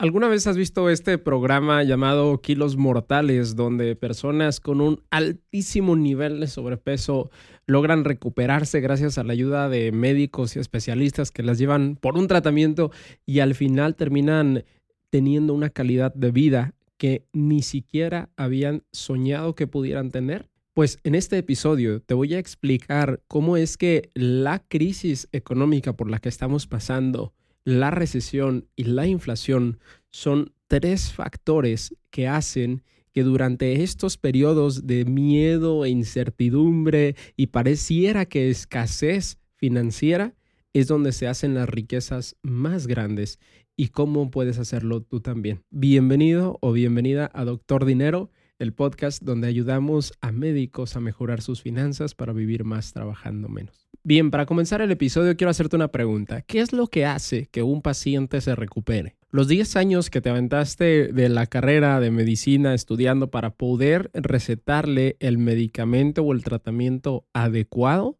¿Alguna vez has visto este programa llamado Kilos Mortales, donde personas con un altísimo nivel de sobrepeso logran recuperarse gracias a la ayuda de médicos y especialistas que las llevan por un tratamiento y al final terminan teniendo una calidad de vida que ni siquiera habían soñado que pudieran tener? Pues en este episodio te voy a explicar cómo es que la crisis económica por la que estamos pasando la recesión y la inflación son tres factores que hacen que durante estos periodos de miedo e incertidumbre y pareciera que escasez financiera es donde se hacen las riquezas más grandes y cómo puedes hacerlo tú también. Bienvenido o bienvenida a Doctor Dinero, el podcast donde ayudamos a médicos a mejorar sus finanzas para vivir más trabajando menos. Bien, para comenzar el episodio quiero hacerte una pregunta. ¿Qué es lo que hace que un paciente se recupere? Los 10 años que te aventaste de la carrera de medicina estudiando para poder recetarle el medicamento o el tratamiento adecuado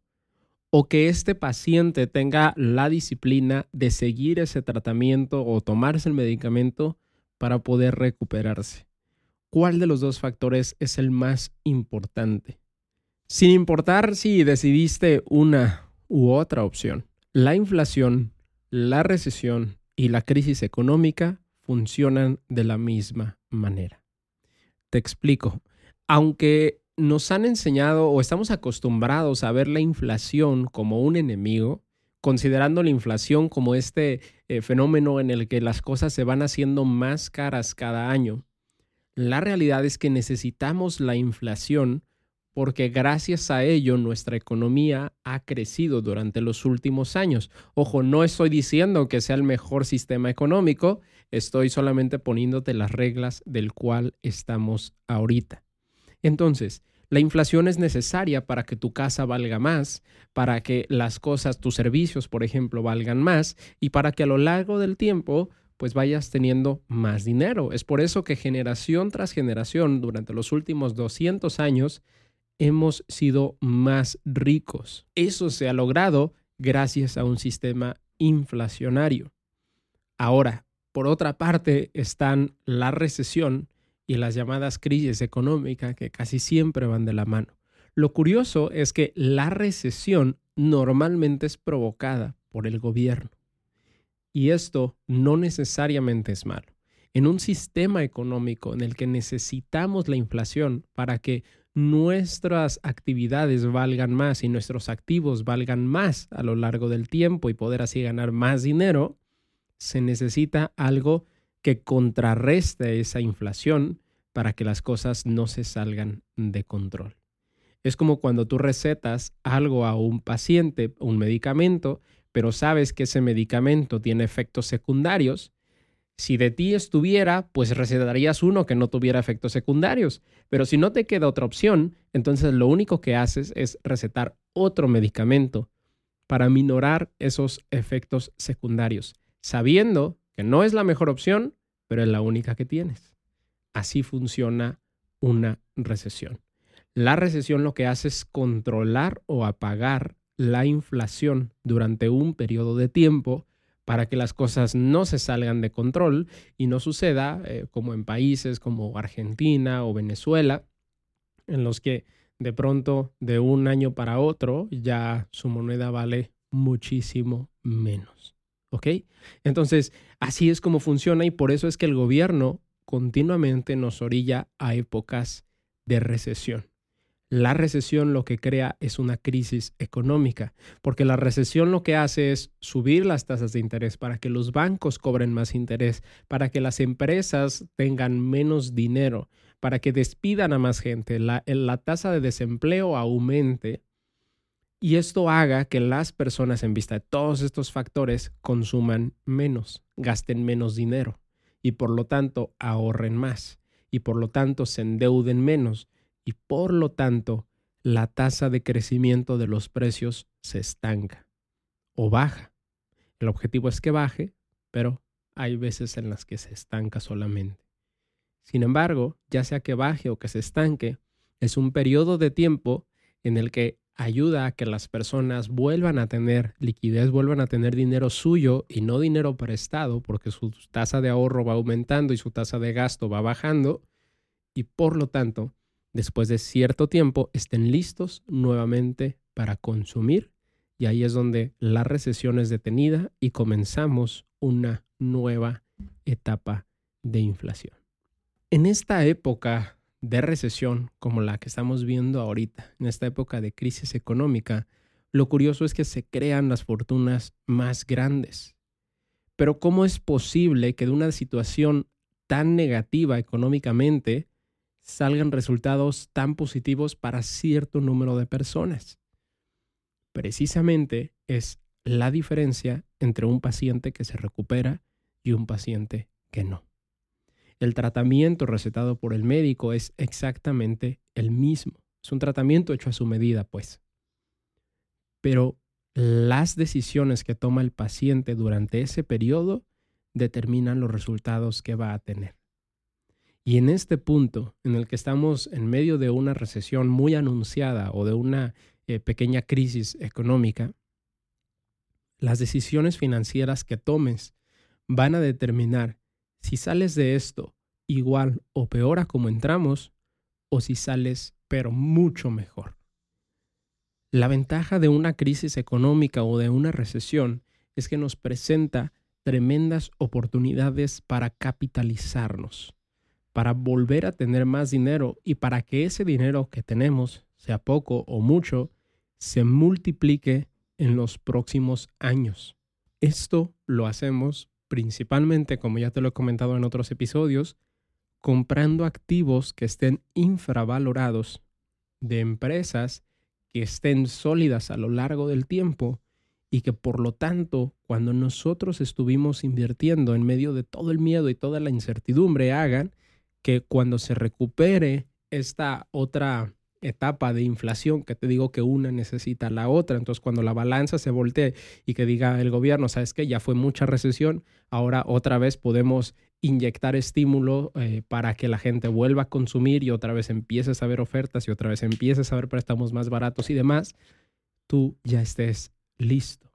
o que este paciente tenga la disciplina de seguir ese tratamiento o tomarse el medicamento para poder recuperarse. ¿Cuál de los dos factores es el más importante? Sin importar si decidiste una u otra opción, la inflación, la recesión y la crisis económica funcionan de la misma manera. Te explico. Aunque nos han enseñado o estamos acostumbrados a ver la inflación como un enemigo, considerando la inflación como este eh, fenómeno en el que las cosas se van haciendo más caras cada año, la realidad es que necesitamos la inflación porque gracias a ello nuestra economía ha crecido durante los últimos años. Ojo, no estoy diciendo que sea el mejor sistema económico, estoy solamente poniéndote las reglas del cual estamos ahorita. Entonces, la inflación es necesaria para que tu casa valga más, para que las cosas, tus servicios, por ejemplo, valgan más y para que a lo largo del tiempo pues vayas teniendo más dinero. Es por eso que generación tras generación, durante los últimos 200 años, hemos sido más ricos. Eso se ha logrado gracias a un sistema inflacionario. Ahora, por otra parte, están la recesión y las llamadas crisis económicas que casi siempre van de la mano. Lo curioso es que la recesión normalmente es provocada por el gobierno. Y esto no necesariamente es malo. En un sistema económico en el que necesitamos la inflación para que nuestras actividades valgan más y nuestros activos valgan más a lo largo del tiempo y poder así ganar más dinero, se necesita algo que contrarreste esa inflación para que las cosas no se salgan de control. Es como cuando tú recetas algo a un paciente, un medicamento, pero sabes que ese medicamento tiene efectos secundarios si de ti estuviera, pues recetarías uno que no tuviera efectos secundarios. Pero si no te queda otra opción, entonces lo único que haces es recetar otro medicamento para minorar esos efectos secundarios, sabiendo que no es la mejor opción, pero es la única que tienes. Así funciona una recesión. La recesión lo que hace es controlar o apagar la inflación durante un periodo de tiempo para que las cosas no se salgan de control y no suceda eh, como en países como Argentina o Venezuela, en los que de pronto de un año para otro ya su moneda vale muchísimo menos. ¿Ok? Entonces, así es como funciona y por eso es que el gobierno continuamente nos orilla a épocas de recesión. La recesión lo que crea es una crisis económica, porque la recesión lo que hace es subir las tasas de interés para que los bancos cobren más interés, para que las empresas tengan menos dinero, para que despidan a más gente, la, la tasa de desempleo aumente y esto haga que las personas en vista de todos estos factores consuman menos, gasten menos dinero y por lo tanto ahorren más y por lo tanto se endeuden menos y por lo tanto la tasa de crecimiento de los precios se estanca o baja. El objetivo es que baje, pero hay veces en las que se estanca solamente. Sin embargo, ya sea que baje o que se estanque, es un periodo de tiempo en el que ayuda a que las personas vuelvan a tener liquidez, vuelvan a tener dinero suyo y no dinero prestado, porque su tasa de ahorro va aumentando y su tasa de gasto va bajando, y por lo tanto, después de cierto tiempo, estén listos nuevamente para consumir, y ahí es donde la recesión es detenida y comenzamos una nueva etapa de inflación. En esta época de recesión como la que estamos viendo ahorita, en esta época de crisis económica, lo curioso es que se crean las fortunas más grandes. Pero ¿cómo es posible que de una situación tan negativa económicamente salgan resultados tan positivos para cierto número de personas? Precisamente es la diferencia entre un paciente que se recupera y un paciente que no el tratamiento recetado por el médico es exactamente el mismo. Es un tratamiento hecho a su medida, pues. Pero las decisiones que toma el paciente durante ese periodo determinan los resultados que va a tener. Y en este punto en el que estamos en medio de una recesión muy anunciada o de una eh, pequeña crisis económica, las decisiones financieras que tomes van a determinar si sales de esto igual o peor a como entramos, o si sales pero mucho mejor. La ventaja de una crisis económica o de una recesión es que nos presenta tremendas oportunidades para capitalizarnos, para volver a tener más dinero y para que ese dinero que tenemos, sea poco o mucho, se multiplique en los próximos años. Esto lo hacemos principalmente, como ya te lo he comentado en otros episodios, comprando activos que estén infravalorados de empresas que estén sólidas a lo largo del tiempo y que por lo tanto, cuando nosotros estuvimos invirtiendo en medio de todo el miedo y toda la incertidumbre, hagan que cuando se recupere esta otra etapa de inflación, que te digo que una necesita la otra. Entonces, cuando la balanza se voltee y que diga el gobierno, sabes que ya fue mucha recesión, ahora otra vez podemos inyectar estímulo eh, para que la gente vuelva a consumir y otra vez empieces a ver ofertas y otra vez empieces a ver préstamos más baratos y demás, tú ya estés listo.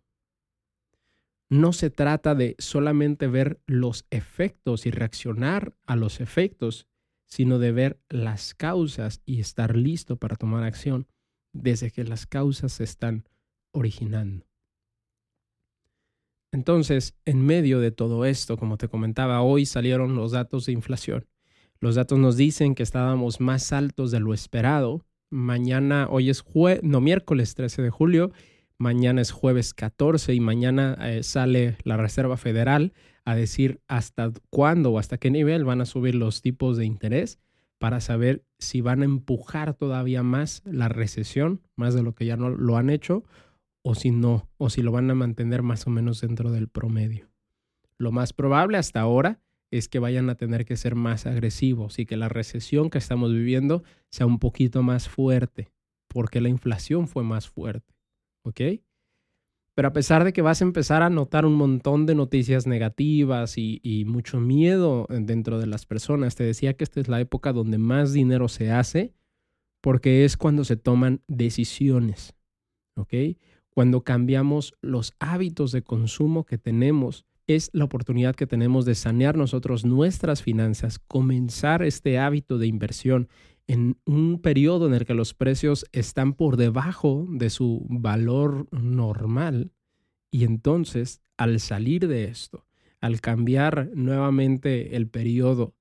No se trata de solamente ver los efectos y reaccionar a los efectos, sino de ver las causas y estar listo para tomar acción desde que las causas se están originando. Entonces, en medio de todo esto, como te comentaba, hoy salieron los datos de inflación. Los datos nos dicen que estábamos más altos de lo esperado. Mañana, hoy es jue no, miércoles 13 de julio, mañana es jueves 14 y mañana eh, sale la Reserva Federal a decir hasta cuándo o hasta qué nivel van a subir los tipos de interés para saber si van a empujar todavía más la recesión, más de lo que ya no lo han hecho, o si no, o si lo van a mantener más o menos dentro del promedio. Lo más probable hasta ahora es que vayan a tener que ser más agresivos y que la recesión que estamos viviendo sea un poquito más fuerte, porque la inflación fue más fuerte. ¿Ok? Pero a pesar de que vas a empezar a notar un montón de noticias negativas y, mucho miedo dentro de las personas, te decía que esta es la época donde más dinero se hace porque es cuando se toman decisiones, ¿ok? Cuando cambiamos los hábitos de consumo que tenemos, es la oportunidad que tenemos de sanear nosotros nuestras finanzas, comenzar este hábito de inversión en un periodo en el que los precios están por debajo de su valor normal y entonces al salir de esto, al cambiar nuevamente el periodo,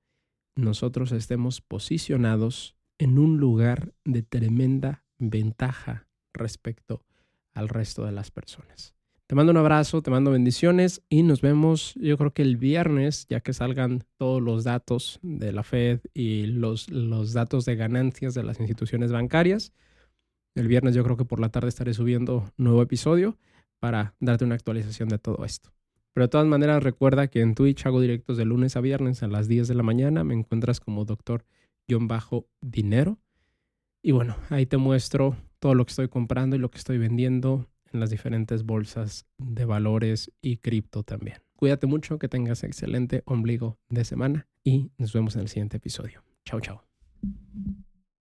nosotros estemos posicionados en un lugar de tremenda ventaja respecto al resto de las personas. Te mando un abrazo, te mando bendiciones y nos vemos yo creo que el viernes, ya que salgan todos los datos de la Fed y los, los datos de ganancias de las instituciones bancarias. El viernes yo creo que por la tarde estaré subiendo nuevo episodio para darte una actualización de todo esto. Pero de todas maneras recuerda que en Twitch hago directos de lunes a viernes a las 10 de la mañana. Me encuentras como doctor-dinero. Y bueno, ahí te muestro todo lo que estoy comprando y lo que estoy vendiendo en las diferentes bolsas de valores y cripto también. Cuídate mucho, que tengas excelente ombligo de semana y nos vemos en el siguiente episodio. Chao, chao.